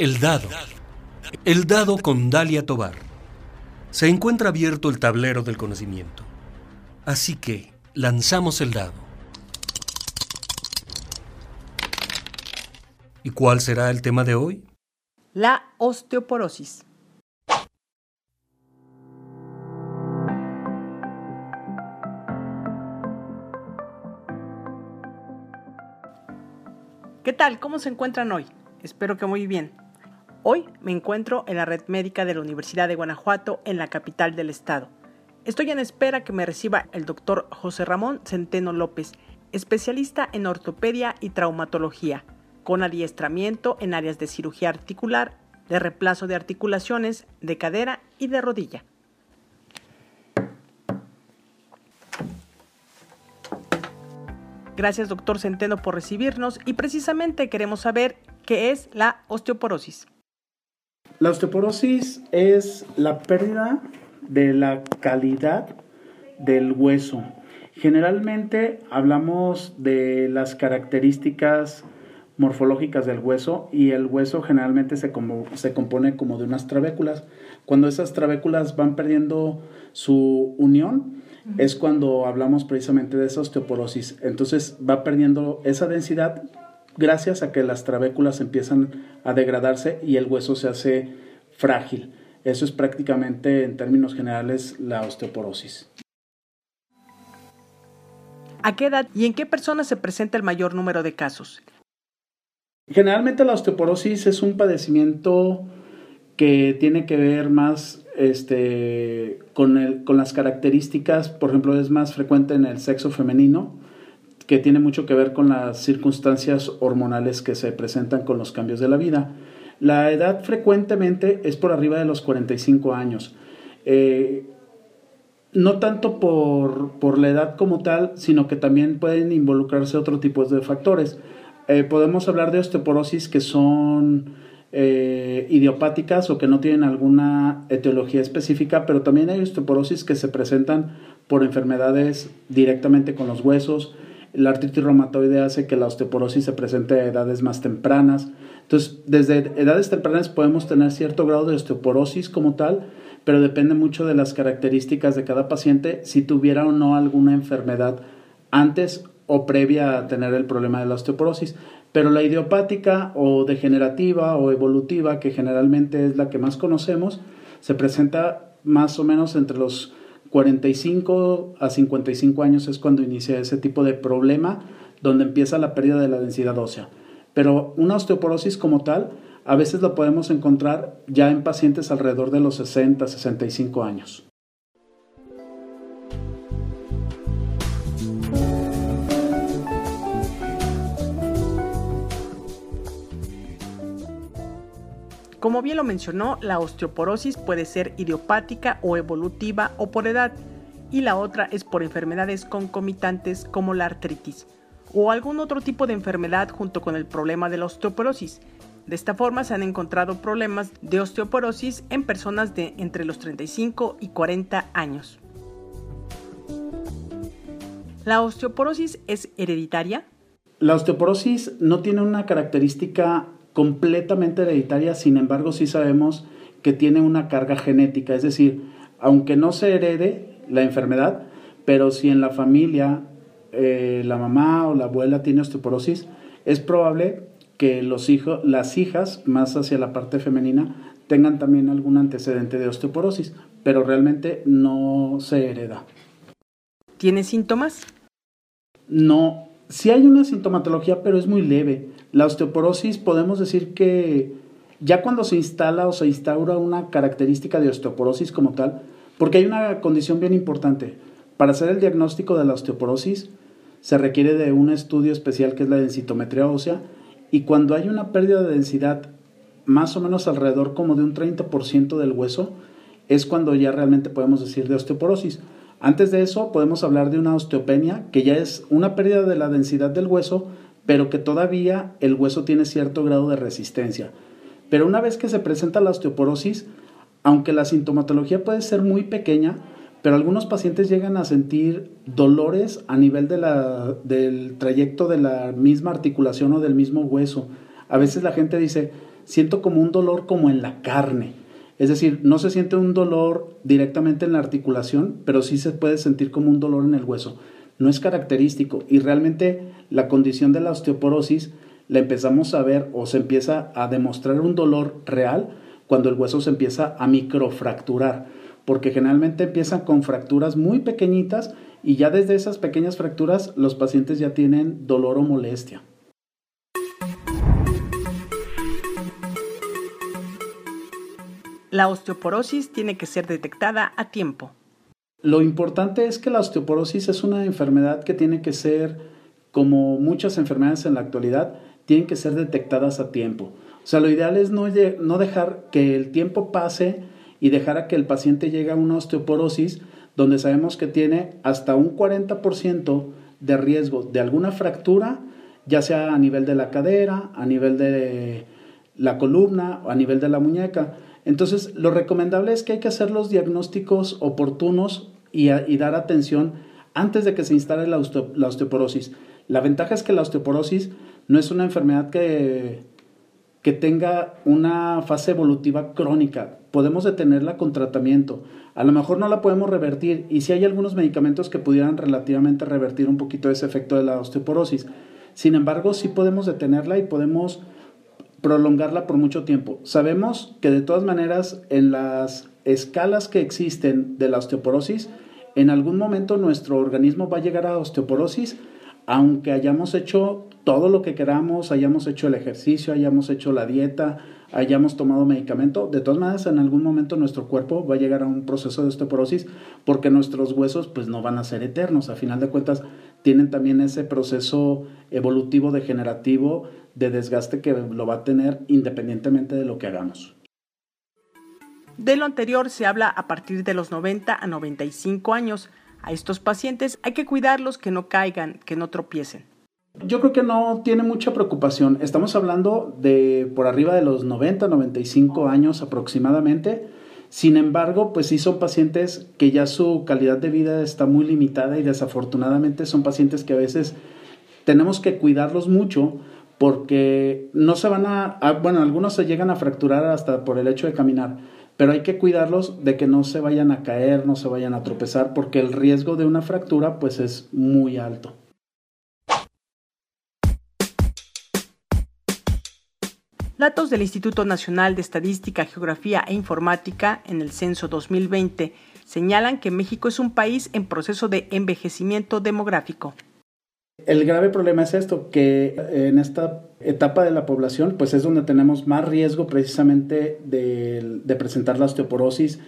El dado. El dado con Dalia Tobar. Se encuentra abierto el tablero del conocimiento. Así que lanzamos el dado. ¿Y cuál será el tema de hoy? La osteoporosis. ¿Qué tal? ¿Cómo se encuentran hoy? Espero que muy bien. Hoy me encuentro en la red médica de la Universidad de Guanajuato, en la capital del estado. Estoy en espera que me reciba el doctor José Ramón Centeno López, especialista en ortopedia y traumatología, con adiestramiento en áreas de cirugía articular, de reemplazo de articulaciones, de cadera y de rodilla. Gracias, doctor Centeno, por recibirnos y precisamente queremos saber qué es la osteoporosis. La osteoporosis es la pérdida de la calidad del hueso. Generalmente hablamos de las características morfológicas del hueso y el hueso generalmente se, se compone como de unas trabéculas. Cuando esas trabéculas van perdiendo su unión, es cuando hablamos precisamente de esa osteoporosis. Entonces va perdiendo esa densidad gracias a que las trabéculas empiezan a degradarse y el hueso se hace frágil. Eso es prácticamente en términos generales la osteoporosis. ¿A qué edad y en qué personas se presenta el mayor número de casos? Generalmente la osteoporosis es un padecimiento que tiene que ver más este, con, el, con las características, por ejemplo, es más frecuente en el sexo femenino, que tiene mucho que ver con las circunstancias hormonales que se presentan con los cambios de la vida. La edad frecuentemente es por arriba de los 45 años. Eh, no tanto por, por, la edad como tal, sino que también pueden involucrarse otro tipo de factores. Eh, podemos hablar de osteoporosis que son eh, idiopáticas o que no tienen alguna etiología específica, pero también hay osteoporosis que se presentan por enfermedades directamente con los huesos. La artritis reumatoide hace que la osteoporosis se presente a edades más tempranas. Entonces, desde edades tempranas podemos tener cierto grado de osteoporosis como tal, pero depende mucho de las características de cada paciente si tuviera o no alguna enfermedad antes o previa a tener el problema de la osteoporosis. Pero la idiopática o degenerativa o evolutiva, que generalmente es la que más conocemos, se presenta más o menos entre los 45 a 55 años es cuando inicia ese tipo de problema donde empieza la pérdida de la densidad ósea. Pero una osteoporosis como tal, a veces la podemos encontrar ya en pacientes alrededor de los 60, 65 años. Como bien lo mencionó, la osteoporosis puede ser idiopática o evolutiva o por edad, y la otra es por enfermedades concomitantes como la artritis o algún otro tipo de enfermedad junto con el problema de la osteoporosis. De esta forma se han encontrado problemas de osteoporosis en personas de entre los 35 y 40 años. ¿La osteoporosis es hereditaria? La osteoporosis no tiene una característica completamente hereditaria, sin embargo sí sabemos que tiene una carga genética, es decir, aunque no se herede la enfermedad, pero si en la familia eh, la mamá o la abuela tiene osteoporosis, es probable que los hijos, las hijas, más hacia la parte femenina, tengan también algún antecedente de osteoporosis, pero realmente no se hereda. ¿Tiene síntomas? No, sí hay una sintomatología, pero es muy leve. La osteoporosis podemos decir que ya cuando se instala o se instaura una característica de osteoporosis como tal, porque hay una condición bien importante. Para hacer el diagnóstico de la osteoporosis se requiere de un estudio especial que es la densitometría ósea y cuando hay una pérdida de densidad más o menos alrededor como de un 30% del hueso, es cuando ya realmente podemos decir de osteoporosis. Antes de eso podemos hablar de una osteopenia, que ya es una pérdida de la densidad del hueso, pero que todavía el hueso tiene cierto grado de resistencia. Pero una vez que se presenta la osteoporosis, aunque la sintomatología puede ser muy pequeña, pero algunos pacientes llegan a sentir dolores a nivel de la, del trayecto de la misma articulación o del mismo hueso. A veces la gente dice, siento como un dolor como en la carne. Es decir, no se siente un dolor directamente en la articulación, pero sí se puede sentir como un dolor en el hueso. No es característico y realmente la condición de la osteoporosis la empezamos a ver o se empieza a demostrar un dolor real cuando el hueso se empieza a microfracturar, porque generalmente empiezan con fracturas muy pequeñitas y ya desde esas pequeñas fracturas los pacientes ya tienen dolor o molestia. La osteoporosis tiene que ser detectada a tiempo. Lo importante es que la osteoporosis es una enfermedad que tiene que ser, como muchas enfermedades en la actualidad, tienen que ser detectadas a tiempo. O sea, lo ideal es no, no dejar que el tiempo pase y dejar a que el paciente llegue a una osteoporosis donde sabemos que tiene hasta un 40% de riesgo de alguna fractura, ya sea a nivel de la cadera, a nivel de la columna o a nivel de la muñeca. Entonces, lo recomendable es que hay que hacer los diagnósticos oportunos y, dar atención antes de que se instale la, osteoporosis. La ventaja es que la osteoporosis no es una enfermedad que, que tenga una fase evolutiva crónica. Podemos detenerla con tratamiento. A lo mejor no la podemos revertir y si hay algunos medicamentos que pudieran relativamente revertir un poquito ese efecto de la osteoporosis. Sin embargo, sí podemos detenerla y podemos prolongarla por mucho tiempo. Sabemos que de todas maneras en las escalas que existen de la osteoporosis, en algún momento nuestro organismo va a llegar a osteoporosis, aunque hayamos hecho todo lo que queramos, hayamos hecho el ejercicio, hayamos hecho la dieta, hayamos tomado medicamento, de todas maneras en algún momento nuestro cuerpo va a llegar a un proceso de osteoporosis porque nuestros huesos pues no van a ser eternos, a final de cuentas tienen también ese proceso evolutivo degenerativo de desgaste que lo va a tener independientemente de lo que hagamos. De lo anterior se habla a partir de los 90 a 95 años. A estos pacientes hay que cuidarlos que no caigan, que no tropiecen. Yo creo que no tiene mucha preocupación. Estamos hablando de por arriba de los 90, 95 años aproximadamente. Sin embargo, pues sí son pacientes que ya su calidad de vida está muy limitada y desafortunadamente son pacientes que a veces tenemos que cuidarlos mucho porque no se van a, bueno, algunos se llegan a fracturar hasta por el hecho de caminar, pero hay que cuidarlos de que no se vayan a caer, no se vayan a tropezar, porque el riesgo de una fractura pues es muy alto. Datos del Instituto Nacional de Estadística, Geografía e Informática en el censo 2020 señalan que México es un país en proceso de envejecimiento demográfico. El grave problema es esto, que en esta etapa de la población, pues es donde tenemos más riesgo precisamente de, presentar la osteoporosis,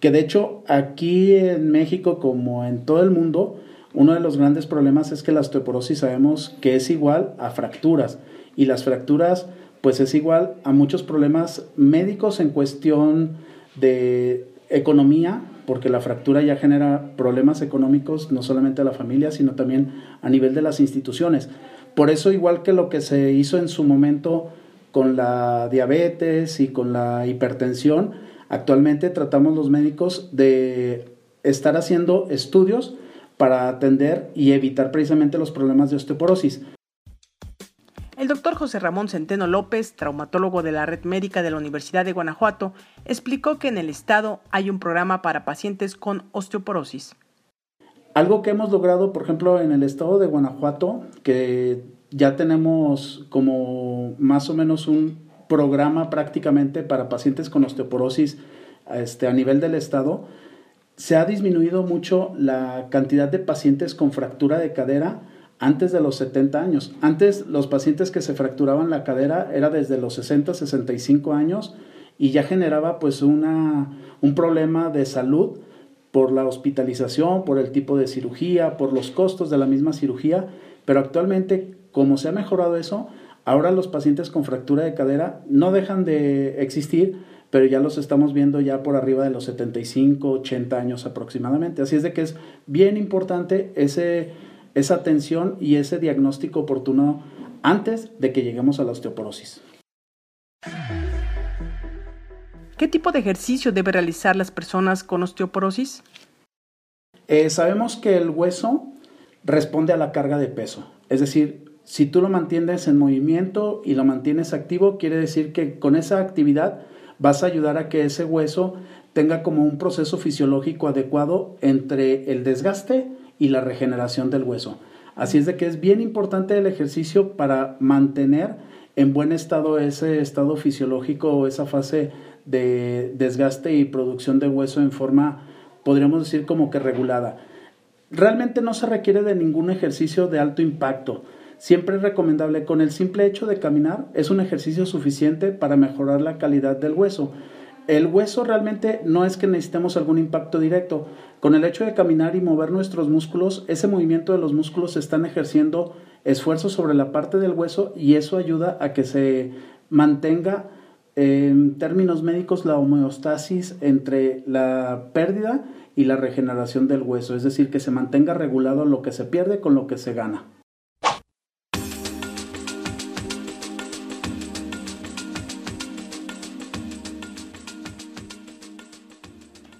que de hecho aquí en México como en todo el mundo, uno de los grandes problemas es que la osteoporosis sabemos que es igual a fracturas y las fracturas pues es igual a muchos problemas médicos en cuestión de economía, porque la fractura ya genera problemas económicos no solamente a la familia, sino también a nivel de las instituciones. Por eso, igual que lo que se hizo en su momento con la diabetes y con la hipertensión, actualmente tratamos los médicos de estar haciendo estudios para atender y evitar precisamente los problemas de osteoporosis. El doctor José Ramón Centeno López, traumatólogo de la Red Médica de la Universidad de Guanajuato, explicó que en el estado hay un programa para pacientes con osteoporosis. Algo que hemos logrado, por ejemplo, en el estado de Guanajuato, que ya tenemos como más o menos un programa prácticamente para pacientes con osteoporosis este, a nivel del estado, se ha disminuido mucho la cantidad de pacientes con fractura de cadera antes de los 70 años. Antes los pacientes que se fracturaban la cadera era desde los 60, 65 años y ya generaba pues una, un problema de salud por la hospitalización, por el tipo de cirugía, por los costos de la misma cirugía, pero actualmente como se ha mejorado eso, ahora los pacientes con fractura de cadera no dejan de existir, pero ya los estamos viendo ya por arriba de los 75, 80 años aproximadamente. Así es de que es bien importante ese esa atención y ese diagnóstico oportuno antes de que lleguemos a la osteoporosis. ¿Qué tipo de ejercicio debe realizar las personas con osteoporosis? Eh, sabemos que el hueso responde a la carga de peso, es decir, si tú lo mantienes en movimiento y lo mantienes activo, quiere decir que con esa actividad vas a ayudar a que ese hueso tenga como un proceso fisiológico adecuado entre el desgaste y la regeneración del hueso. Así es de que es bien importante el ejercicio para mantener en buen estado ese estado fisiológico o esa fase de desgaste y producción de hueso en forma, podríamos decir, como que regulada. Realmente no se requiere de ningún ejercicio de alto impacto. Siempre es recomendable, con el simple hecho de caminar, es un ejercicio suficiente para mejorar la calidad del hueso. El hueso realmente no es que necesitemos algún impacto directo. Con el hecho de caminar y mover nuestros músculos, ese movimiento de los músculos están ejerciendo esfuerzo sobre la parte del hueso y eso ayuda a que se mantenga en términos médicos la homeostasis entre la pérdida y la regeneración del hueso, es decir, que se mantenga regulado lo que se pierde con lo que se gana.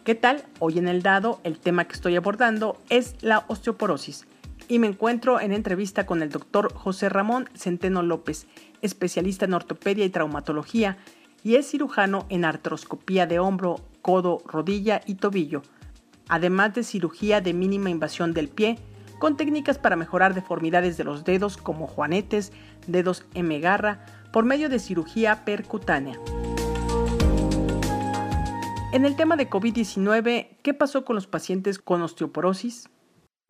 ¿Qué tal? Hoy en el dado el tema que estoy abordando es la osteoporosis y me encuentro en entrevista con el doctor José Ramón Centeno López, especialista en ortopedia y traumatología y es cirujano en artroscopía de hombro, codo, rodilla y tobillo, además de cirugía de mínima invasión del pie, con técnicas para mejorar deformidades de los dedos como juanetes, dedos M garra, por medio de cirugía percutánea. En el tema de COVID-19, ¿qué pasó con los pacientes con osteoporosis?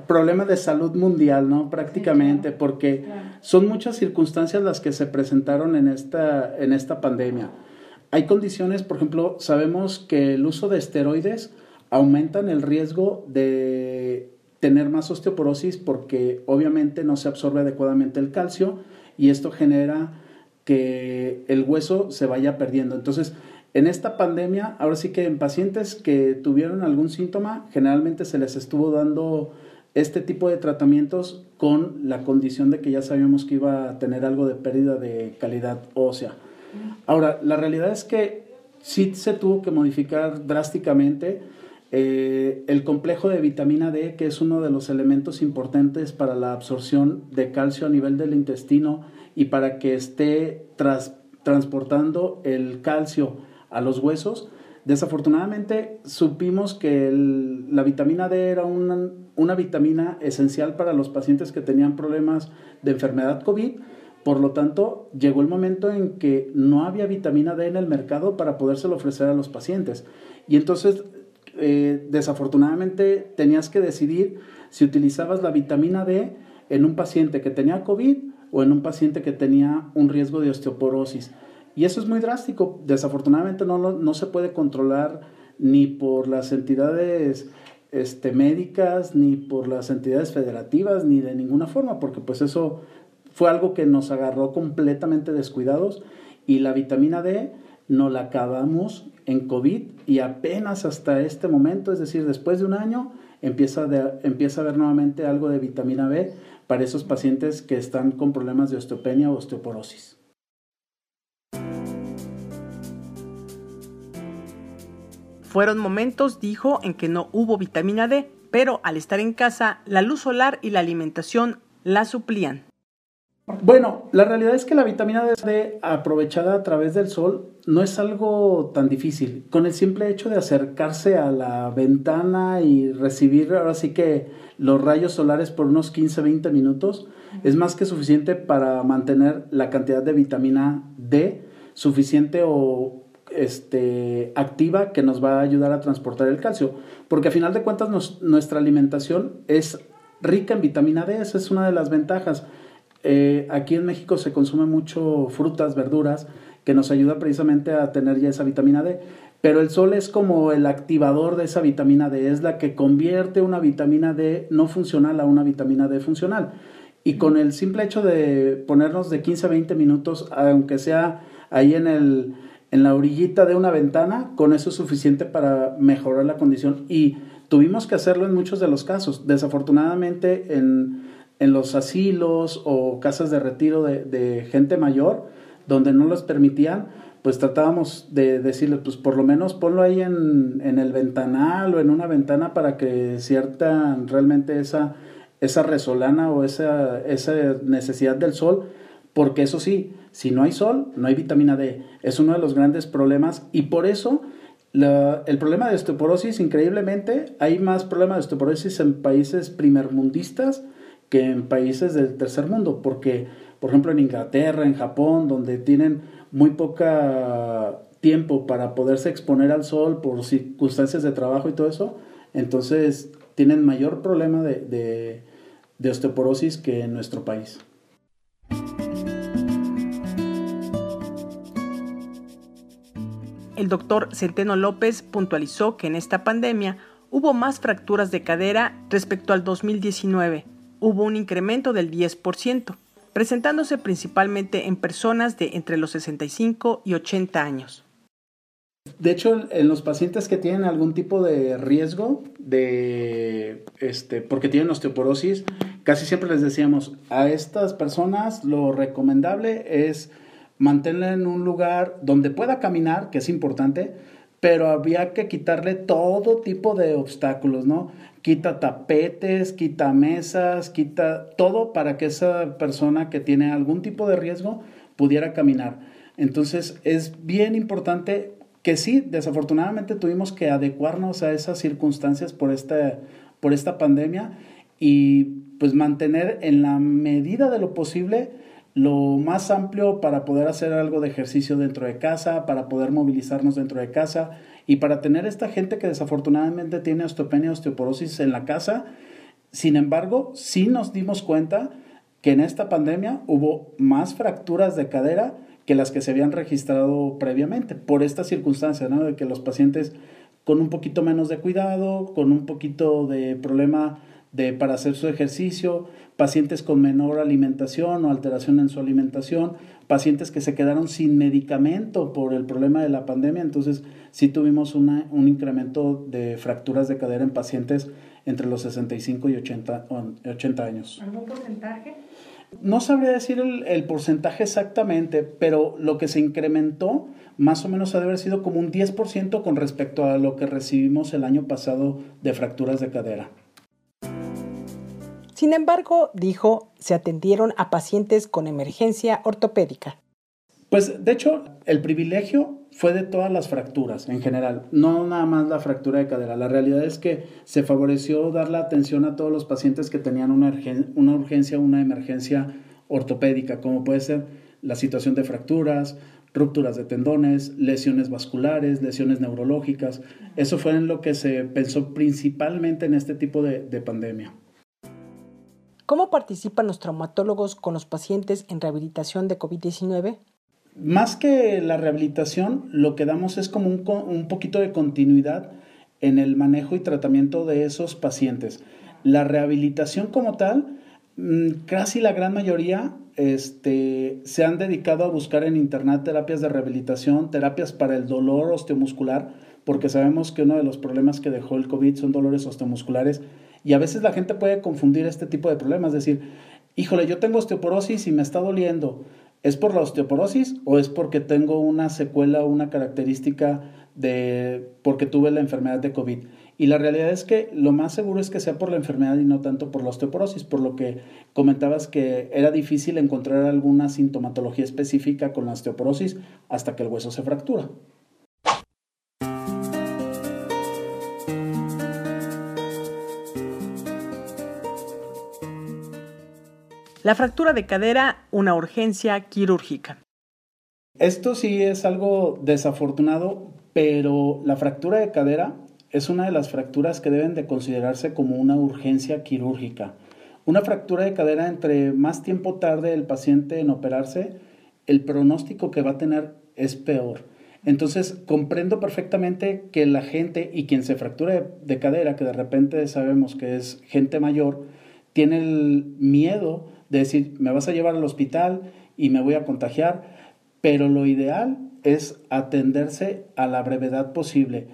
Problema de salud mundial, ¿no? Prácticamente, porque son muchas circunstancias las que se presentaron en esta, en esta pandemia. Hay condiciones, por ejemplo, sabemos que el uso de esteroides aumentan el riesgo de tener más osteoporosis porque obviamente no se absorbe adecuadamente el calcio y esto genera que el hueso se vaya perdiendo. Entonces, en esta pandemia, ahora sí que en pacientes que tuvieron algún síntoma, generalmente se les estuvo dando este tipo de tratamientos con la condición de que ya sabíamos que iba a tener algo de pérdida de calidad ósea. Ahora, la realidad es que sí se tuvo que modificar drásticamente eh, el complejo de vitamina D, que es uno de los elementos importantes para la absorción de calcio a nivel del intestino y para que esté transportando el calcio a los huesos. Desafortunadamente supimos que la vitamina D era una, una, vitamina esencial para los pacientes que tenían problemas de enfermedad COVID. Por lo tanto, llegó el momento en que no había vitamina D en el mercado para podérselo ofrecer a los pacientes. Y entonces, eh, desafortunadamente, tenías que decidir si utilizabas la vitamina D en un paciente que tenía COVID o en un paciente que tenía un riesgo de osteoporosis. Y eso es muy drástico. Desafortunadamente no, no se puede controlar ni por las entidades este, médicas, ni por las entidades federativas, ni de ninguna forma, porque pues eso fue algo que nos agarró completamente descuidados y la vitamina D no la acabamos en COVID y apenas hasta este momento, es decir, después de un año, empieza, empieza a haber nuevamente algo de vitamina B para esos pacientes que están con problemas de osteopenia o osteoporosis. Fueron momentos, dijo, en que no hubo vitamina D, pero al estar en casa, la luz solar y la alimentación la suplían. Bueno, la realidad es que la vitamina D aprovechada a través del sol no es algo tan difícil. Con el simple hecho de acercarse a la ventana y recibir ahora sí que los rayos solares por unos 15-20 minutos es más que suficiente para mantener la cantidad de vitamina D suficiente o este, activa que nos va a ayudar a transportar el calcio. Porque a final de cuentas nuestra alimentación es rica en vitamina D, esa es una de las ventajas. Eh, aquí en México se consume mucho frutas, verduras, que nos ayuda precisamente a tener ya esa vitamina D. Pero el sol es como el activador de esa vitamina D, es la que convierte una vitamina D no funcional a una vitamina D funcional. Y con el simple hecho de ponernos de 15 a 20 minutos, aunque sea ahí en el, en la orillita de una ventana, con eso es suficiente para mejorar la condición. Y tuvimos que hacerlo en muchos de los casos. Desafortunadamente en, en los asilos o casas de retiro de, de, gente mayor, donde no los permitían, pues tratábamos de decirles, pues por lo menos ponlo ahí en, en el ventanal o en una ventana para que cierta realmente esa esa resolana o esa, esa necesidad del sol, porque eso sí, si no hay sol, no hay vitamina D. Es uno de los grandes problemas y por eso el problema de osteoporosis, increíblemente, hay más problemas de osteoporosis en países primermundistas que en países del tercer mundo, porque, por ejemplo, en Inglaterra, en Japón, donde tienen muy poca tiempo para poderse exponer al sol por circunstancias de trabajo y todo eso, entonces tienen mayor problema de, de osteoporosis que en nuestro país. El doctor Centeno López puntualizó que en esta pandemia hubo más fracturas de cadera respecto al 2019. Hubo un incremento del 10%, presentándose principalmente en personas de entre los 65 y 80 años. De hecho, en los pacientes que tienen algún tipo de riesgo de este, porque tienen osteoporosis, casi siempre les decíamos a estas personas lo recomendable es mantenerla en un lugar donde pueda caminar, que es importante, pero había que quitarle todo tipo de obstáculos, ¿no? Quita tapetes, quita mesas, quita todo para que esa persona que tiene algún tipo de riesgo pudiera caminar. Entonces es bien importante que sí, desafortunadamente tuvimos que adecuarnos a esas circunstancias por esta, por esta pandemia y pues mantener en la medida de lo posible lo más amplio para poder hacer algo de ejercicio dentro de casa, para poder movilizarnos dentro de casa y para tener esta gente que desafortunadamente tiene osteopenia, osteoporosis en la casa. Sin embargo, sí nos dimos cuenta que en esta pandemia hubo más fracturas de cadera que las que se habían registrado previamente, por esta circunstancia. De que los pacientes con un poquito menos de cuidado, con un poquito de problema de, para hacer su ejercicio, pacientes con menor alimentación o alteración en su alimentación, pacientes que se quedaron sin medicamento por el problema de la pandemia, entonces sí tuvimos una, un incremento de fracturas de cadera en pacientes entre los 65 y 80, 80 años. ¿Algún porcentaje? No sabría decir el, porcentaje exactamente, pero lo que se incrementó más o menos ha de haber sido como un 10% con respecto a lo que recibimos el año pasado de fracturas de cadera. Sin embargo, dijo, se atendieron a pacientes con emergencia ortopédica. Pues de hecho, el privilegio fue de todas las fracturas en general, no nada más la fractura de cadera. La realidad es que se favoreció dar la atención a todos los pacientes que tenían una, una urgencia, una emergencia ortopédica, como puede ser la situación de fracturas, rupturas de tendones, lesiones vasculares, lesiones neurológicas. Eso fue en lo que se pensó principalmente en este tipo de, de pandemia. ¿Cómo participan los traumatólogos con los pacientes en rehabilitación de COVID-19? más que la rehabilitación, lo que damos es como un, un, poquito de continuidad en el manejo y tratamiento de esos pacientes. La rehabilitación como tal, mm, casi la gran mayoría este, se han dedicado a buscar en internet terapias de rehabilitación, terapias para el dolor osteomuscular, porque sabemos que uno de los problemas que dejó el COVID son dolores osteomusculares y a veces la gente puede confundir este tipo de problemas, decir, híjole, yo tengo osteoporosis y me está doliendo. ¿Es por la osteoporosis o es porque tengo una secuela o una característica de porque tuve la enfermedad de COVID? Y la realidad es que lo más seguro es que sea por la enfermedad y no tanto por la osteoporosis, por lo que comentabas que era difícil encontrar alguna sintomatología específica con la osteoporosis hasta que el hueso se fractura. La fractura de cadera, una urgencia quirúrgica. Esto sí es algo desafortunado, pero la fractura de cadera es una de las fracturas que deben de considerarse como una urgencia quirúrgica. Una fractura de cadera entre más tiempo tarde el paciente en operarse, el pronóstico que va a tener es peor. Entonces, comprendo perfectamente que la gente y quien se fractura de, cadera, que de repente sabemos que es gente mayor, tiene el miedo de decir, me vas a llevar al hospital y me voy a contagiar, pero lo ideal es atenderse a la brevedad posible.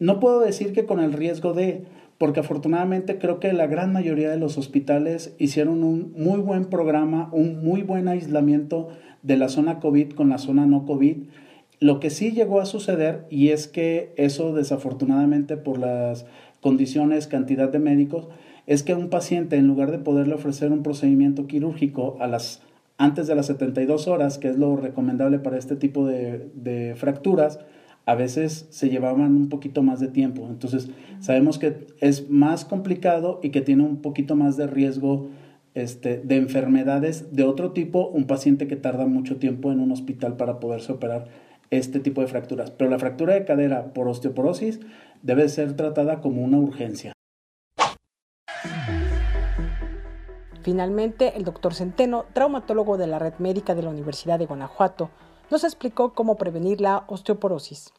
No puedo decir que con el riesgo de, porque afortunadamente creo que la gran mayoría de los hospitales hicieron un muy buen programa, un muy buen aislamiento de la zona COVID con la zona no COVID. Lo que sí llegó a suceder, y es que eso desafortunadamente por las condiciones, cantidad de médicos, es que un paciente, en lugar de poderle ofrecer un procedimiento quirúrgico a las, antes de las 72 horas, que es lo recomendable para este tipo de, de fracturas, a veces se llevaban un poquito más de tiempo. Entonces, sabemos que es más complicado y que tiene un poquito más de riesgo este, de enfermedades de otro tipo, un paciente que tarda mucho tiempo en un hospital para poderse operar este tipo de fracturas. Pero la fractura de cadera por osteoporosis debe ser tratada como una urgencia. Finalmente, el doctor Centeno, traumatólogo de la red médica de la Universidad de Guanajuato, nos explicó cómo prevenir la osteoporosis.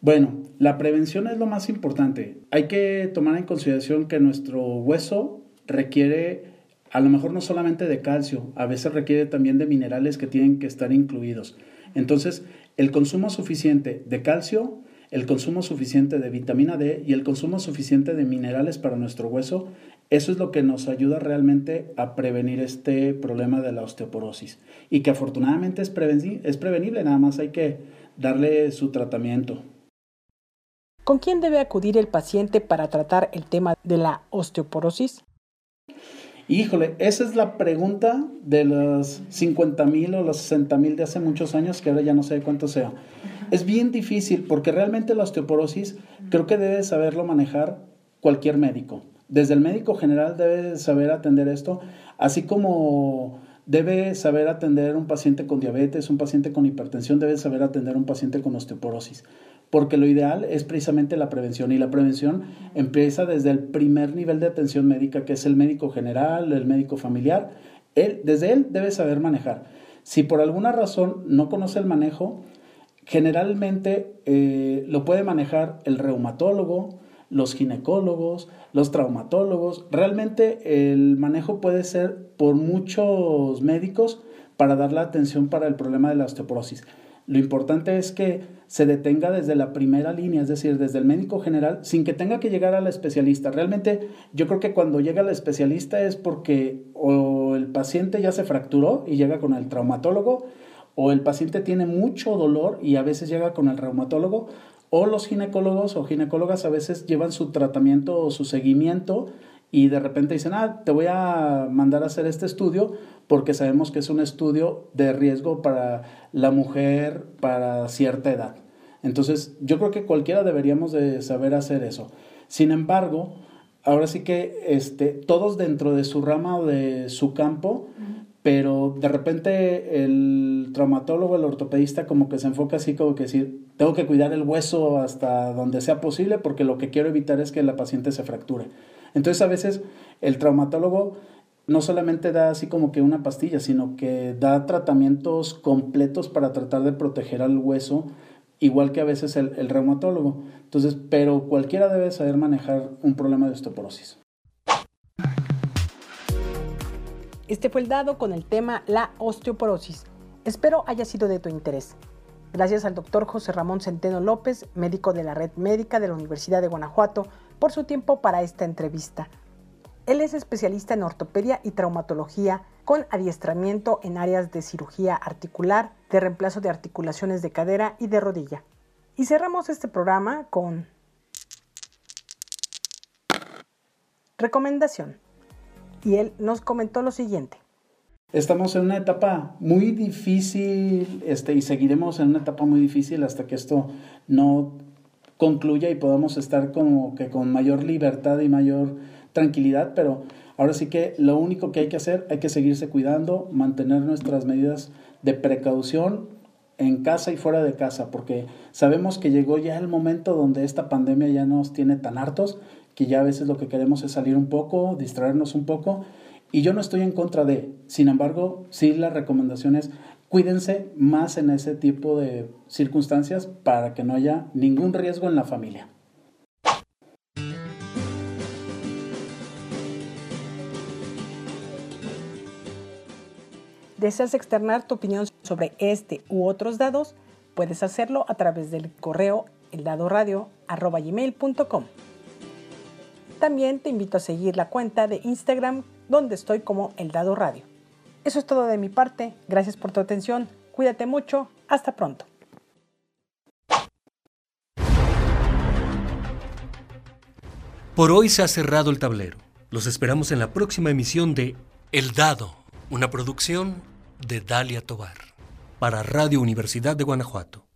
Bueno, la prevención es lo más importante. Hay que tomar en consideración que nuestro hueso requiere a lo mejor no solamente de calcio, a veces requiere también de minerales que tienen que estar incluidos. Entonces, el consumo suficiente de calcio, el consumo suficiente de vitamina D y el consumo suficiente de minerales para nuestro hueso, eso es lo que nos ayuda realmente a prevenir este problema de la osteoporosis. Y que afortunadamente es, es prevenible, nada más hay que darle su tratamiento. ¿Con quién debe acudir el paciente para tratar el tema de la osteoporosis? Híjole, esa es la pregunta de los 50 mil o los 60 mil de hace muchos años, que ahora ya no sé cuánto sea. Es bien difícil porque realmente la osteoporosis creo que debe saberlo manejar cualquier médico. Desde el médico general debe saber atender esto, así como debe saber atender un paciente con diabetes, un paciente con hipertensión, debe saber atender un paciente con osteoporosis porque lo ideal es precisamente la prevención y la prevención empieza desde el primer nivel de atención médica, que es el médico general, el médico familiar. Él, desde él debe saber manejar. Si por alguna razón no conoce el manejo, generalmente eh, lo puede manejar el reumatólogo, los ginecólogos, los traumatólogos. Realmente el manejo puede ser por muchos médicos para dar la atención para el problema de la osteoporosis. Lo importante es que se detenga desde la primera línea, es decir, desde el médico general, sin que tenga que llegar al especialista. Realmente yo creo que cuando llega al especialista es porque o el paciente ya se fracturó y llega con el traumatólogo, o el paciente tiene mucho dolor y a veces llega con el reumatólogo, o los ginecólogos o ginecólogas a veces llevan su tratamiento o su seguimiento y de repente dicen, ah, te voy a mandar a hacer este estudio porque sabemos que es un estudio de riesgo para la mujer para cierta edad. Entonces, yo creo que cualquiera deberíamos de saber hacer eso. Sin embargo, ahora sí que este, todos dentro de su rama o de su campo, pero de repente el traumatólogo, el ortopedista como que se enfoca así como que decir, tengo que cuidar el hueso hasta donde sea posible porque lo que quiero evitar es que la paciente se fracture. Entonces a veces el traumatólogo no solamente da así como que una pastilla, sino que da tratamientos completos para tratar de proteger al hueso, igual que a veces el, el reumatólogo. Entonces, pero cualquiera debe saber manejar un problema de osteoporosis. Este fue el dado con el tema la osteoporosis. Espero haya sido de tu interés. Gracias al doctor José Ramón Centeno López, médico de la Red Médica de la Universidad de Guanajuato, por su tiempo para esta entrevista. Él es especialista en ortopedia y traumatología con adiestramiento en áreas de cirugía articular, de reemplazo de articulaciones de cadera y de rodilla. Y cerramos este programa con recomendación. Y él nos comentó lo siguiente. Estamos en una etapa muy difícil este, y seguiremos en una etapa muy difícil hasta que esto no concluya y podamos estar como que con mayor libertad y mayor tranquilidad, pero ahora sí que lo único que hay que hacer, hay que seguirse cuidando, mantener nuestras medidas de precaución en casa y fuera de casa, porque sabemos que llegó ya el momento donde esta pandemia ya nos tiene tan hartos que ya a veces lo que queremos es salir un poco, distraernos un poco, y yo no estoy en contra de, sin embargo, sí la recomendación es cuídense más en ese tipo de circunstancias para que no haya ningún riesgo en la familia. ¿Deseas externar tu opinión sobre este u otros dados? Puedes hacerlo a través del correo eldadoradio.com. También te invito a seguir la cuenta de Instagram donde estoy como El Dado Radio. Eso es todo de mi parte. Gracias por tu atención. Cuídate mucho. Hasta pronto. Por hoy se ha cerrado el tablero. Los esperamos en la próxima emisión de El Dado, una producción de Dalia Tobar, para Radio Universidad de Guanajuato.